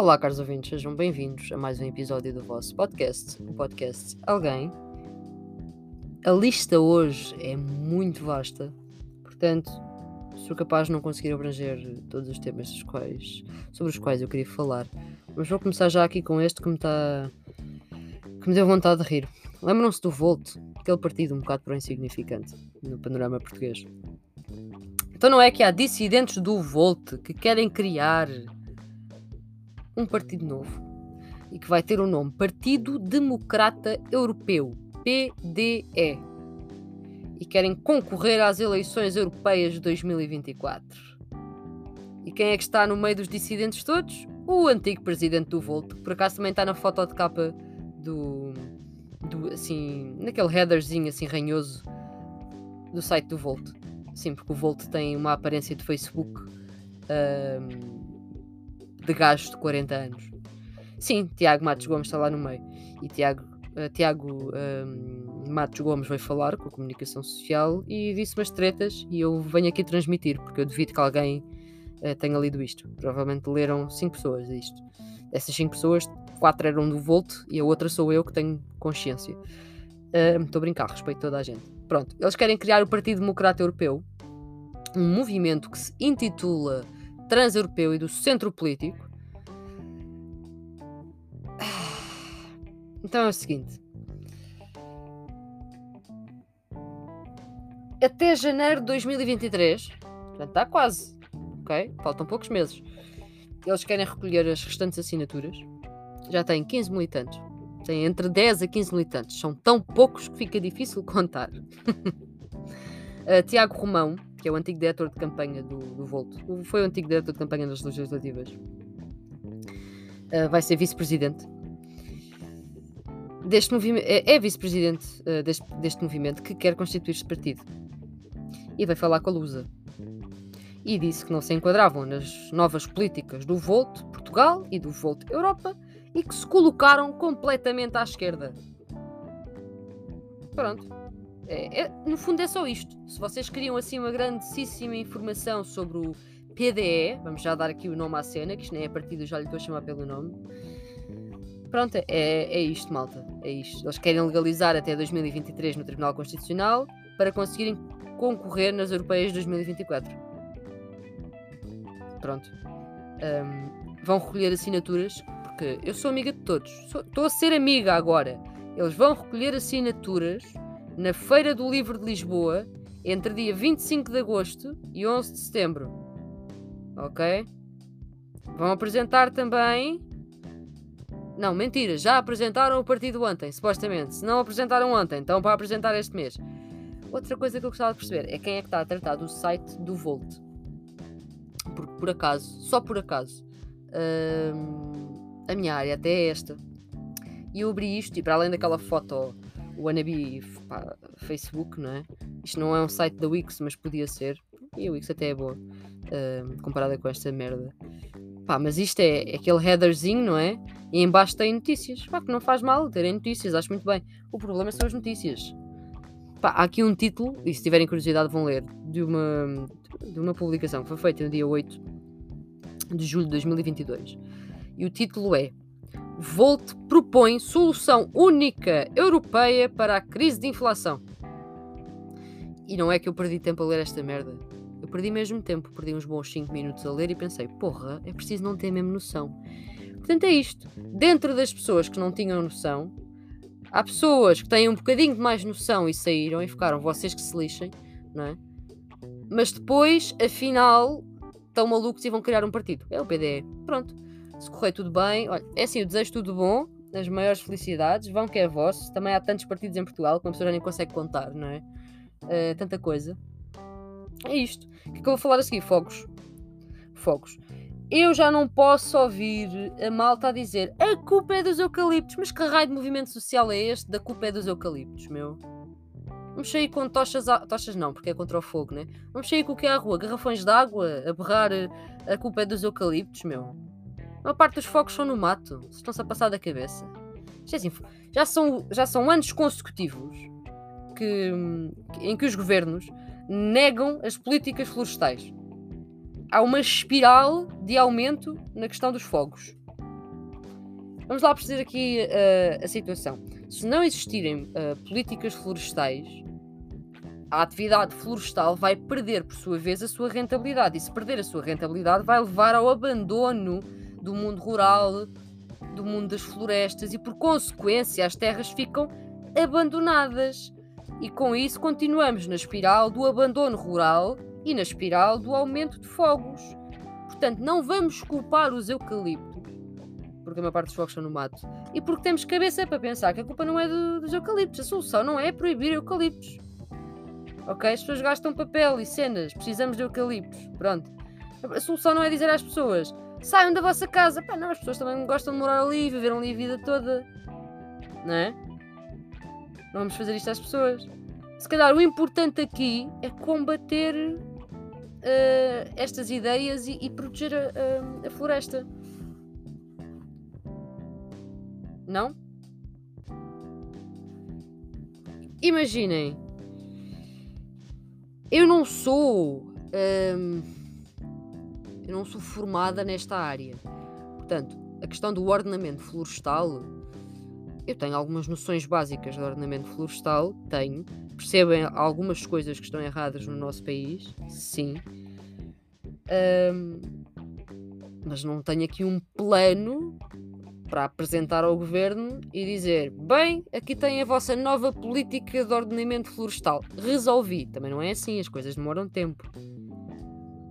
Olá, caros ouvintes, sejam bem-vindos a mais um episódio do vosso podcast, o podcast Alguém. A lista hoje é muito vasta, portanto, sou capaz de não conseguir abranger todos os temas dos quais, sobre os quais eu queria falar, mas vou começar já aqui com este que me está. que me deu vontade de rir. Lembram-se do Volt, aquele partido um bocado por insignificante no panorama português. Então não é que há dissidentes do Volt que querem criar um partido novo e que vai ter o nome Partido Democrata Europeu, PDE, e querem concorrer às eleições europeias de 2024. E quem é que está no meio dos dissidentes todos? O antigo presidente do Volt, que por acaso também está na foto de capa do, do assim, naquele headerzinho assim ranhoso do site do Volt. Sim, porque o Volt tem uma aparência de Facebook. Um, de gajos de 40 anos. Sim, Tiago Matos Gomes está lá no meio. E Tiago, uh, Tiago um, Matos Gomes veio falar com a comunicação social e disse umas tretas e eu venho aqui transmitir, porque eu duvido que alguém uh, tenha lido isto. Provavelmente leram 5 pessoas isto. Dessas 5 pessoas, 4 eram do Volt e a outra sou eu que tenho consciência. Estou uh, a brincar, respeito toda a gente. Pronto, eles querem criar o Partido Democrata Europeu, um movimento que se intitula transeuropeu e do centro político. Então é o seguinte. Até janeiro de 2023, portanto está quase, ok? Faltam poucos meses. Eles querem recolher as restantes assinaturas. Já têm 15 militantes. Têm entre 10 a 15 militantes. São tão poucos que fica difícil contar. uh, Tiago Romão, que é o antigo diretor de campanha do, do Volto, foi o antigo diretor de campanha das legislativas, uh, vai ser vice-presidente deste movimento, é, é vice-presidente uh, deste, deste movimento que quer constituir este partido e vai falar com a Lusa. E disse que não se enquadravam nas novas políticas do Volt Portugal e do Volt Europa e que se colocaram completamente à esquerda. Pronto. É, é, no fundo é só isto. Se vocês queriam assim uma grandíssima informação sobre o PDE, vamos já dar aqui o nome à cena, que isto nem é partido, já lhe estou a chamar pelo nome. Pronto, é, é isto, malta. É isto. Eles querem legalizar até 2023 no Tribunal Constitucional para conseguirem concorrer nas europeias de 2024. Pronto. Um, vão recolher assinaturas, porque eu sou amiga de todos. Estou a ser amiga agora. Eles vão recolher assinaturas na Feira do Livro de Lisboa entre dia 25 de agosto e 11 de setembro. Ok? Vão apresentar também. Não, mentira, já apresentaram o partido ontem, supostamente. Se não apresentaram ontem, então para apresentar este mês. Outra coisa que eu gostava de perceber é quem é que está a tratar do site do Volt. Porque por acaso, só por acaso, hum, a minha área até é esta. E eu abri isto e para além daquela foto Wannabe pá, Facebook, não é? Isto não é um site da Wix, mas podia ser. E a Wix até é boa, uh, comparada com esta merda. Pá, mas isto é, é aquele headerzinho, não é? E embaixo tem notícias. Pá, que não faz mal terem notícias, acho muito bem. O problema são as notícias. Pá, há aqui um título, e se tiverem curiosidade vão ler, de uma, de uma publicação que foi feita no dia 8 de julho de 2022. E o título é Volt propõe solução única europeia para a crise de inflação. E não é que eu perdi tempo a ler esta merda. Eu perdi mesmo tempo, perdi uns bons 5 minutos a ler e pensei, porra, é preciso não ter mesmo noção. Portanto, é isto. Dentro das pessoas que não tinham noção, há pessoas que têm um bocadinho de mais noção e saíram e ficaram, vocês que se lixem, não é? Mas depois, afinal, estão malucos e vão criar um partido. É o PDE. Pronto se correr tudo bem, olha, é assim, eu desejo tudo bom, as maiores felicidades, vão que é vosso. Também há tantos partidos em Portugal que uma pessoa já nem consegue contar, não é? Uh, tanta coisa. É isto. O que é que eu vou falar a seguir? Fogos. Fogos. Eu já não posso ouvir a malta a dizer a culpa é dos eucaliptos. Mas que raio de movimento social é este? Da culpa é dos eucaliptos, meu. Vamos sair com tochas, a... tochas não, porque é contra o fogo, né? Vamos sair com o que é à rua? Garrafões de água? A berrar a culpa é dos eucaliptos, meu. A maior parte dos focos são no mato. Estão-se a passar da cabeça. Já, é assim, já, são, já são anos consecutivos que, em que os governos negam as políticas florestais. Há uma espiral de aumento na questão dos fogos. Vamos lá perceber aqui uh, a situação. Se não existirem uh, políticas florestais, a atividade florestal vai perder, por sua vez, a sua rentabilidade. E se perder a sua rentabilidade, vai levar ao abandono do mundo rural, do mundo das florestas e, por consequência, as terras ficam abandonadas. E com isso, continuamos na espiral do abandono rural e na espiral do aumento de fogos. Portanto, não vamos culpar os eucaliptos, porque a maior parte dos fogos são no mato, e porque temos cabeça para pensar que a culpa não é do, dos eucaliptos. A solução não é proibir eucaliptos. Ok? As pessoas gastam papel e cenas, precisamos de eucaliptos. Pronto. A solução não é dizer às pessoas saiam da vossa casa. Pá, não, as pessoas também gostam de morar ali, viveram ali a vida toda. Não é? Não vamos fazer isto às pessoas. Se calhar o importante aqui é combater uh, estas ideias e, e proteger a, a, floresta. Não? Imaginem, eu não sou. Hum, eu não sou formada nesta área. Portanto, a questão do ordenamento florestal, eu tenho algumas noções básicas do ordenamento florestal, tenho. Percebem algumas coisas que estão erradas no nosso país, sim. Um, mas não tenho aqui um plano para apresentar ao governo e dizer: bem, aqui tem a vossa nova política de ordenamento florestal. Resolvi. Também não é assim, as coisas demoram tempo.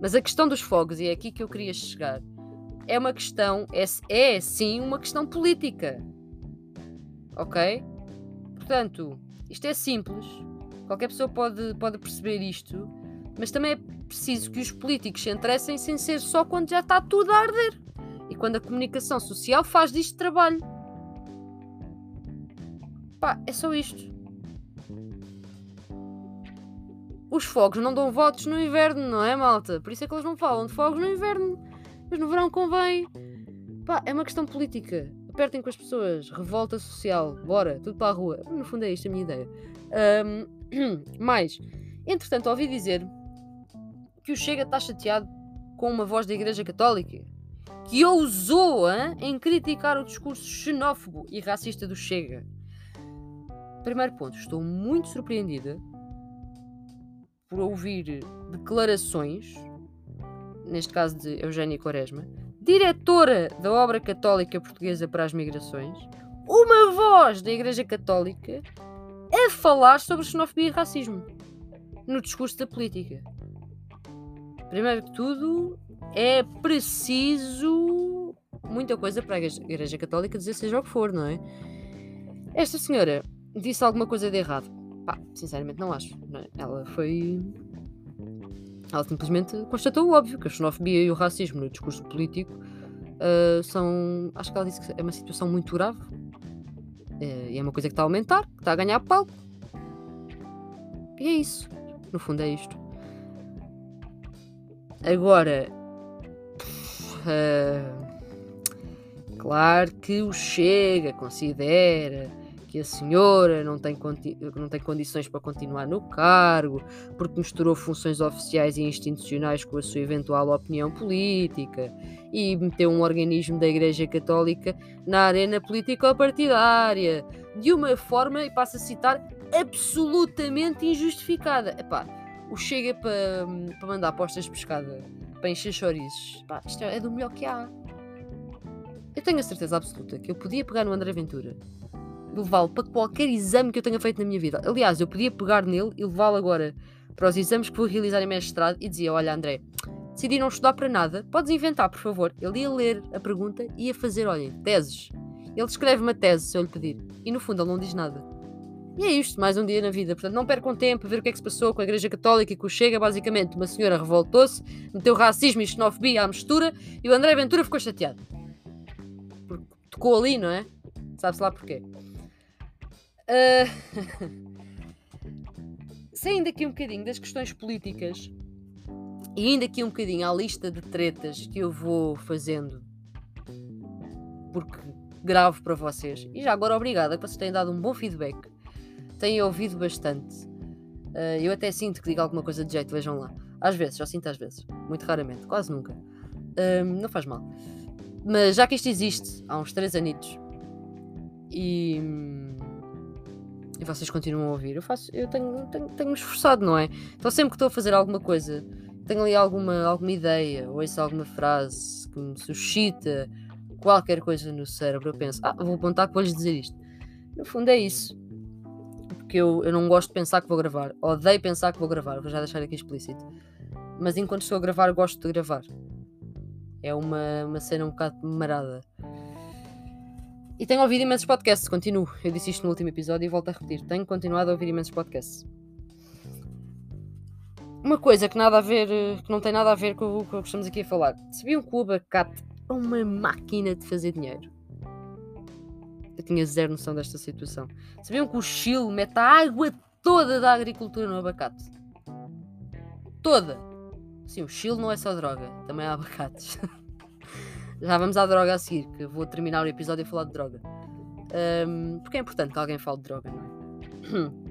Mas a questão dos fogos, e é aqui que eu queria chegar, é uma questão, é, é sim uma questão política. Ok? Portanto, isto é simples. Qualquer pessoa pode, pode perceber isto. Mas também é preciso que os políticos se interessem sem ser só quando já está tudo a arder e quando a comunicação social faz disto trabalho. Pá, é só isto. Os fogos não dão votos no inverno, não é, malta? Por isso é que eles não falam de fogos no inverno. Mas no verão convém. Pá, é uma questão política. Apertem com as pessoas. Revolta social. Bora, tudo para a rua. No fundo é isto a minha ideia. Um, mais, entretanto, ouvi dizer que o Chega está chateado com uma voz da Igreja Católica que ousou hein, em criticar o discurso xenófobo e racista do Chega. Primeiro ponto, estou muito surpreendida por ouvir declarações, neste caso de Eugénia Quaresma, diretora da Obra Católica Portuguesa para as Migrações, uma voz da Igreja Católica a falar sobre xenofobia e racismo no discurso da política. Primeiro que tudo, é preciso muita coisa para a Igreja Católica dizer seja o que for, não é? Esta senhora disse alguma coisa de errado. Pá, sinceramente não acho. Não é? Ela foi. Ela simplesmente constatou o óbvio que a xenofobia e o racismo no discurso político uh, são. Acho que ela disse que é uma situação muito grave. Uh, e é uma coisa que está a aumentar, que está a ganhar palco. E é isso. No fundo é isto. Agora, uh, claro que o Chega considera que a senhora não tem, não tem condições para continuar no cargo, porque misturou funções oficiais e institucionais com a sua eventual opinião política e meteu um organismo da Igreja Católica na arena político-partidária de uma forma, e passo a citar, absolutamente injustificada. Epá, o Chega para, para mandar apostas de pescada, para encher chorizos. Pá, isto é do melhor que há. Eu tenho a certeza absoluta que eu podia pegar no André Ventura levá-lo para qualquer exame que eu tenha feito na minha vida. Aliás, eu podia pegar nele e levá-lo agora para os exames que vou realizar em mestrado e dizia: Olha, André, decidi não estudar para nada, podes inventar, por favor. Ele ia ler a pergunta e ia fazer, olhem, teses. Ele escreve uma tese se eu lhe pedir. E no fundo ele não diz nada. E é isto, mais um dia na vida. Portanto, não percam tempo a ver o que é que se passou com a Igreja Católica e com o Chega. Basicamente, uma senhora revoltou-se, meteu racismo e xenofobia à mistura e o André Ventura ficou chateado. Porque tocou ali, não é? Sabe-se lá porquê. Uh... Saindo aqui um bocadinho das questões políticas e indo aqui um bocadinho à lista de tretas que eu vou fazendo, porque gravo para vocês. E já agora, obrigada que vocês têm dado um bom feedback têm ouvido bastante. Uh, eu até sinto que digo alguma coisa de jeito, vejam lá. Às vezes, só sinto às vezes. Muito raramente, quase nunca. Uh, não faz mal. Mas já que isto existe há uns 3 anitos, E, e vocês continuam a ouvir. Eu faço, eu tenho, tenho, tenho esforçado, não é? Então sempre que estou a fazer alguma coisa, tenho ali alguma, alguma ideia, ou ouço alguma frase que me suscita qualquer coisa no cérebro, eu penso, ah, vou apontar que vou-lhes dizer isto. No fundo é isso. Porque eu, eu não gosto de pensar que vou gravar. Odeio pensar que vou gravar, vou já deixar aqui explícito. Mas enquanto estou a gravar, gosto de gravar. É uma, uma cena um bocado marada. E tenho ouvido imensos podcasts, continuo. Eu disse isto no último episódio e volto a repetir. Tenho continuado a ouvir imensos podcasts. Uma coisa que nada a ver, que não tem nada a ver com o que estamos aqui a falar. Sabiam que o abacate é uma máquina de fazer dinheiro? Eu tinha zero noção desta situação. Sabiam que o Chile mete a água toda da agricultura no abacate? Toda! Sim, o Chile não é só droga, também há abacates. Já vamos à droga a seguir, que vou terminar o episódio a falar de droga. Um, porque é importante que alguém fale de droga, não é?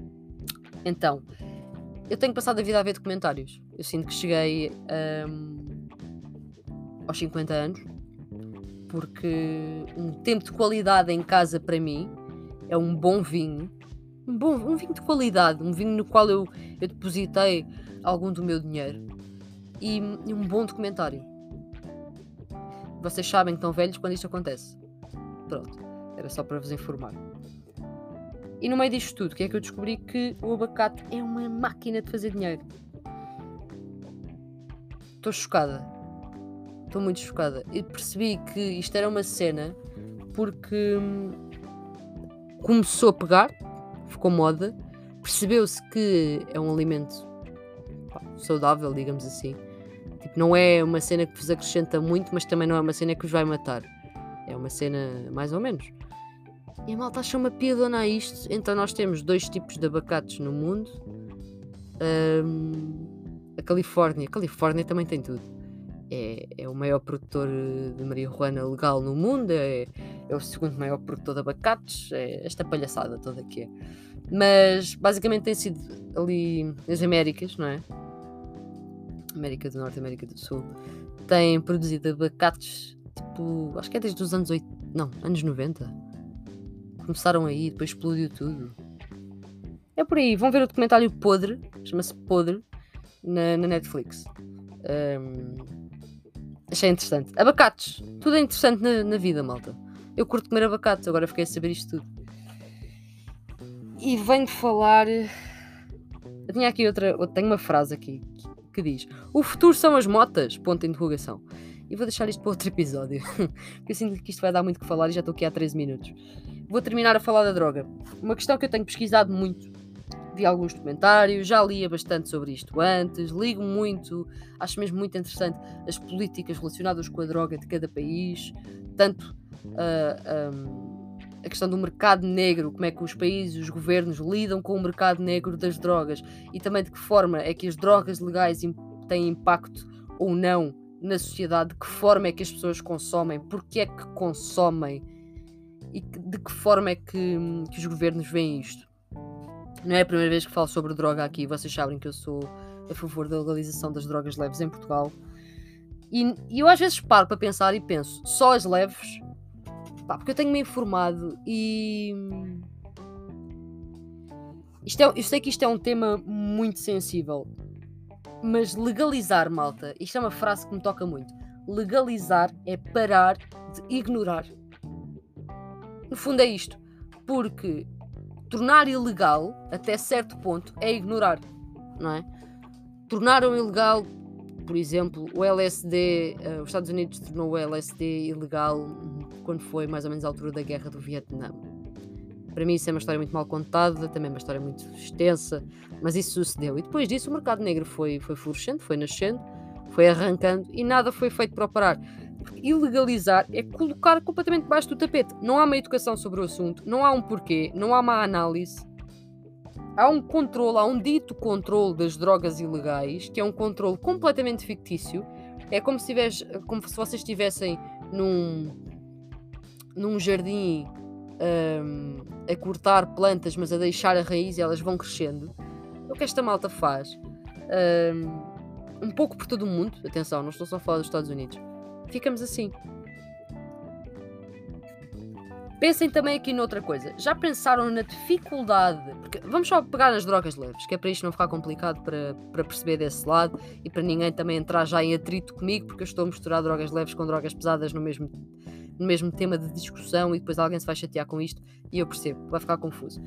Então, eu tenho passado a vida a ver documentários. Eu sinto que cheguei um, aos 50 anos, porque um tempo de qualidade em casa para mim é um bom vinho. Um, bom, um vinho de qualidade, um vinho no qual eu, eu depositei algum do meu dinheiro e, e um bom documentário. Vocês sabem que estão velhos quando isto acontece. Pronto, era só para vos informar. E no meio disto tudo, que é que eu descobri? Que o abacate é uma máquina de fazer dinheiro. Estou chocada. Estou muito chocada. E percebi que isto era uma cena porque hum, começou a pegar, ficou moda, percebeu-se que é um alimento saudável, digamos assim Tipo, não é uma cena que vos acrescenta muito, mas também não é uma cena que vos vai matar. É uma cena mais ou menos. E a malta acha uma piadona a isto. Então nós temos dois tipos de abacates no mundo. Um, a Califórnia. A Califórnia também tem tudo. É, é o maior produtor de marihuana legal no mundo. É, é o segundo maior produtor de abacates. É esta palhaçada toda que é. Mas basicamente tem sido ali nas Américas, não é? América do Norte América do Sul, têm produzido abacates, tipo, acho que é desde os anos 80, não, anos 90. Começaram aí, depois explodiu tudo. É por aí, vão ver o documentário Podre, chama-se Podre, na, na Netflix. Um, achei interessante. Abacates, tudo é interessante na, na vida, malta. Eu curto comer abacates, agora fiquei a saber isto tudo. E venho falar. Eu tinha aqui outra. Tenho uma frase aqui que diz: O futuro são as motas? Ponto de interrogação. E vou deixar isto para outro episódio, porque eu sinto que isto vai dar muito que falar e já estou aqui há 13 minutos. Vou terminar a falar da droga. Uma questão que eu tenho pesquisado muito, vi alguns documentários, já lia bastante sobre isto antes, ligo muito, acho mesmo muito interessante as políticas relacionadas com a droga de cada país, tanto uh, ah, um, a questão do mercado negro, como é que os países, os governos lidam com o mercado negro das drogas e também de que forma é que as drogas legais têm impacto ou não na sociedade, de que forma é que as pessoas consomem, porque é que consomem e de que forma é que, que os governos veem isto. Não é a primeira vez que falo sobre droga aqui, vocês sabem que eu sou a favor da legalização das drogas leves em Portugal. E, e eu às vezes paro para pensar e penso, só as leves Pá, porque eu tenho-me informado e. Isto é, eu sei que isto é um tema muito sensível, mas legalizar, malta, isto é uma frase que me toca muito. Legalizar é parar de ignorar. No fundo é isto. Porque tornar ilegal, até certo ponto, é ignorar, não é? Tornaram ilegal por exemplo, o LSD, uh, eh, os Estados Unidos tornou o LSD ilegal quando foi mais ou menos a altura da guerra do Vietnã. Para mim, isso é uma história muito mal contada, também uma história muito extensa, mas isso sucedeu. E depois disso, o mercado negro foi, foi florescendo, foi nascendo, foi arrancando e nada foi feito para parar. Ilegalizar é colocar completamente debaixo do tapete. Não há uma educação sobre o assunto, não há um porquê, não há uma análise há um controle, há um dito controle das drogas ilegais, que é um controle completamente fictício. É como se, como se vocês estivessem num, num jardim um, a cortar plantas, mas a deixar a raiz e elas vão crescendo. É o que esta malta faz. Um, um pouco por todo o mundo, atenção, não estou só a falar dos Estados Unidos. Ficamos assim. Pensem também aqui noutra coisa. Já pensaram na dificuldade? Porque vamos só pegar nas drogas leves, que é para isto não ficar complicado para, para perceber desse lado e para ninguém também entrar já em atrito comigo, porque eu estou a misturar drogas leves com drogas pesadas no mesmo, no mesmo tema de discussão e depois alguém se vai chatear com isto e eu percebo, vai ficar confuso.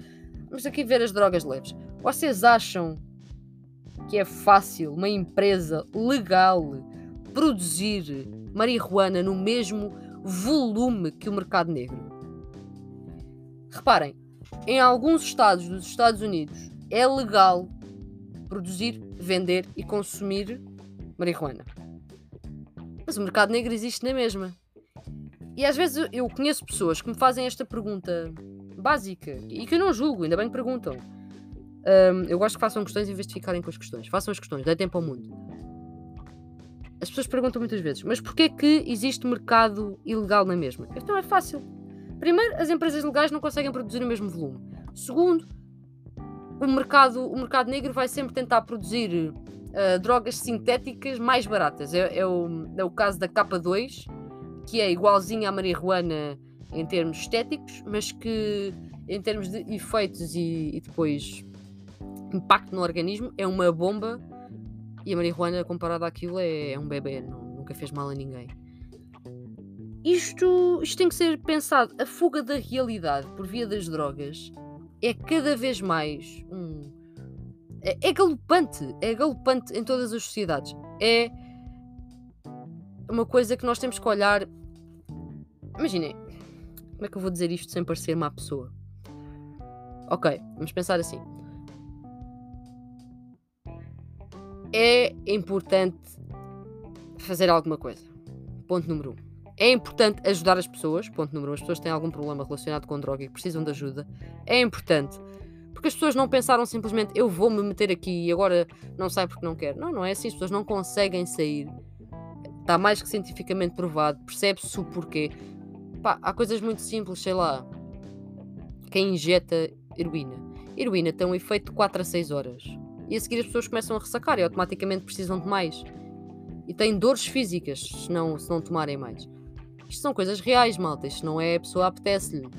Vamos aqui ver as drogas leves. Vocês acham que é fácil uma empresa legal produzir marihuana no mesmo volume que o mercado negro? Reparem, em alguns estados dos Estados Unidos é legal produzir, vender e consumir marihuana. Mas o mercado negro existe na mesma. E às vezes eu conheço pessoas que me fazem esta pergunta básica e que eu não julgo, ainda bem que perguntam. Um, eu gosto que façam questões em vez de ficarem com as questões. Façam as questões, dê tempo ao mundo. As pessoas perguntam muitas vezes, mas porquê que existe mercado ilegal na mesma? Então é fácil Primeiro, as empresas legais não conseguem produzir o mesmo volume. Segundo, o mercado, o mercado negro vai sempre tentar produzir uh, drogas sintéticas mais baratas. É, é, o, é o caso da K2, que é igualzinha à marihuana em termos estéticos, mas que em termos de efeitos e, e depois impacto no organismo é uma bomba e a marihuana comparada àquilo é, é um bebê, não, nunca fez mal a ninguém. Isto, isto tem que ser pensado. A fuga da realidade por via das drogas é cada vez mais um. É, é galopante. É galopante em todas as sociedades. É uma coisa que nós temos que olhar. Imaginem, como é que eu vou dizer isto sem parecer má pessoa? Ok, vamos pensar assim. É importante fazer alguma coisa. Ponto número um. É importante ajudar as pessoas. Ponto número um: as pessoas têm algum problema relacionado com droga e precisam de ajuda. É importante. Porque as pessoas não pensaram simplesmente eu vou me meter aqui e agora não sai porque não quero. Não, não é assim. As pessoas não conseguem sair. Está mais que cientificamente provado. Percebe-se o porquê. Pá, há coisas muito simples, sei lá. Quem injeta heroína. Heroína tem um efeito de 4 a 6 horas. E a seguir as pessoas começam a ressacar e automaticamente precisam de mais. E têm dores físicas se não, se não tomarem mais. Isto são coisas reais, malta. Isto não é a pessoa apetece-lhe.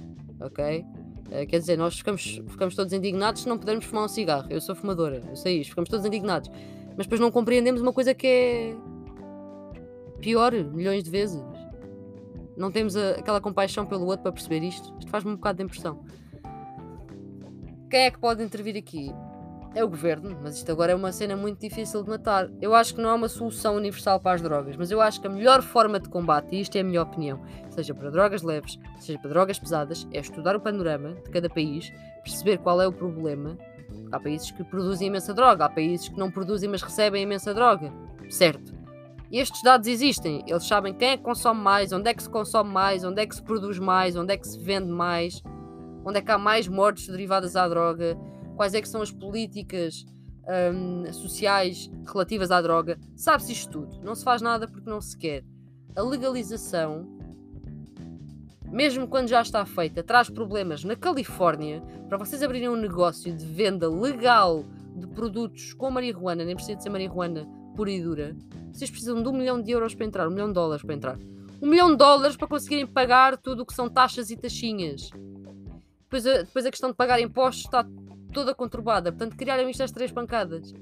Ok? Uh, quer dizer, nós ficamos, ficamos todos indignados se não pudermos fumar um cigarro. Eu sou fumadora, eu sei isto. Ficamos todos indignados. Mas depois não compreendemos uma coisa que é pior, milhões de vezes. Não temos a, aquela compaixão pelo outro para perceber isto. Isto faz-me um bocado de impressão. Quem é que pode intervir aqui? É o governo, mas isto agora é uma cena muito difícil de matar. Eu acho que não há uma solução universal para as drogas, mas eu acho que a melhor forma de combate, e isto é a minha opinião, seja para drogas leves, seja para drogas pesadas, é estudar o panorama de cada país, perceber qual é o problema. Há países que produzem imensa droga, há países que não produzem, mas recebem imensa droga. Certo. Estes dados existem, eles sabem quem é que consome mais, onde é que se consome mais, onde é que se produz mais, onde é que se vende mais, onde é que há mais mortes derivadas à droga quais é que são as políticas um, sociais relativas à droga. Sabe-se isto tudo. Não se faz nada porque não se quer. A legalização, mesmo quando já está feita, traz problemas na Califórnia. Para vocês abrirem um negócio de venda legal de produtos com marihuana, nem precisa de ser marihuana pura e dura, vocês precisam de um milhão de euros para entrar, um milhão de dólares para entrar. Um milhão de dólares para conseguirem pagar tudo o que são taxas e taxinhas. Depois a, depois a questão de pagar impostos está toda conturbada. Portanto, criaram isto às três pancadas.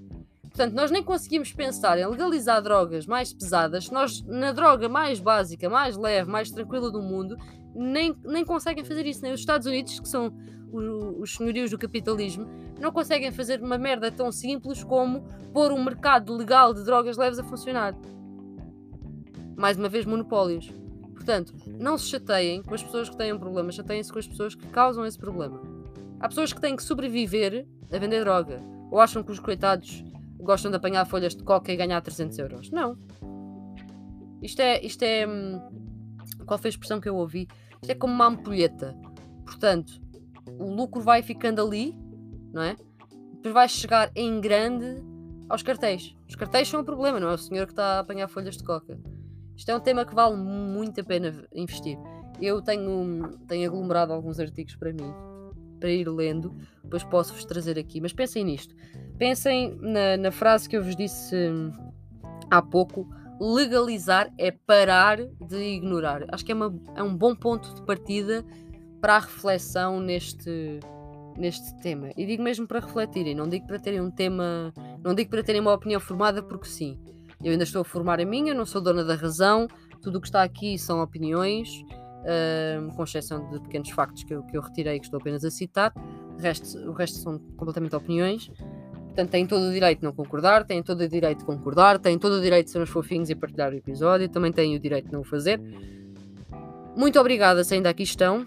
Portanto, nós nem conseguimos pensar em legalizar drogas mais pesadas, nós, na droga mais básica, mais leve, mais tranquila do mundo, nem, nem conseguem fazer isso. Nem os Estados Unidos, que são os, os senhorios do capitalismo, não conseguem fazer uma merda tão simples como pôr um mercado legal de drogas leves a funcionar. Mais uma vez, monopólios. Portanto, não se chateiem com as pessoas que têm um problema, chateiem-se com as pessoas que causam esse problema. Há pessoas que têm que sobreviver a vender droga. Ou acham que os coitados gostam de apanhar folhas de coca e ganhar 300 euros. Não. Isto é. Isto é hum, qual foi a expressão que eu ouvi? Isto é como uma ampulheta. Portanto, o lucro vai ficando ali, não é? Depois vai chegar em grande aos cartéis. Os cartéis são o problema, não é o senhor que está a apanhar folhas de coca. Isto é um tema que vale muito a pena investir. Eu tenho, tenho aglomerado alguns artigos para mim para ir lendo, depois posso-vos trazer aqui. Mas pensem nisto. Pensem na, na frase que eu vos disse há pouco: legalizar é parar de ignorar. Acho que é, uma, é um bom ponto de partida para a reflexão neste, neste tema. E digo mesmo para refletirem, não digo para terem um tema, não digo para terem uma opinião formada porque sim. Eu ainda estou a formar a minha, não sou dona da razão, tudo o que está aqui são opiniões, uh, com exceção de pequenos factos que eu, que eu retirei que estou apenas a citar, o resto, o resto são completamente opiniões. Portanto, têm todo o direito de não concordar, têm todo o direito de concordar, têm todo o direito de ser uns fofinhos e partilhar o episódio, também têm o direito de não o fazer. Muito obrigada se ainda aqui estão.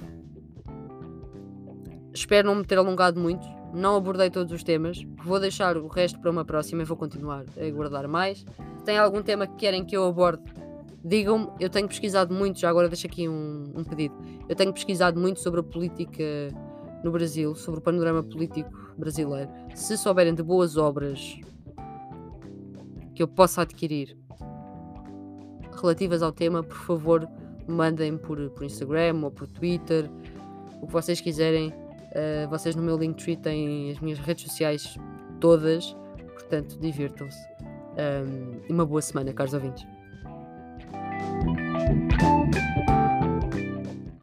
Espero não me ter alongado muito. Não abordei todos os temas. Vou deixar o resto para uma próxima e vou continuar a guardar mais. Tem algum tema que querem que eu aborde, digam-me. Eu tenho pesquisado muito, já agora deixo aqui um, um pedido. Eu tenho pesquisado muito sobre a política no Brasil, sobre o panorama político brasileiro. Se souberem de boas obras que eu possa adquirir relativas ao tema, por favor, mandem por, por Instagram ou por Twitter, o que vocês quiserem. Uh, vocês no meu Linktree têm as minhas redes sociais todas, portanto, divirtam-se. Um, e uma boa semana, caros ouvintes. Thank you.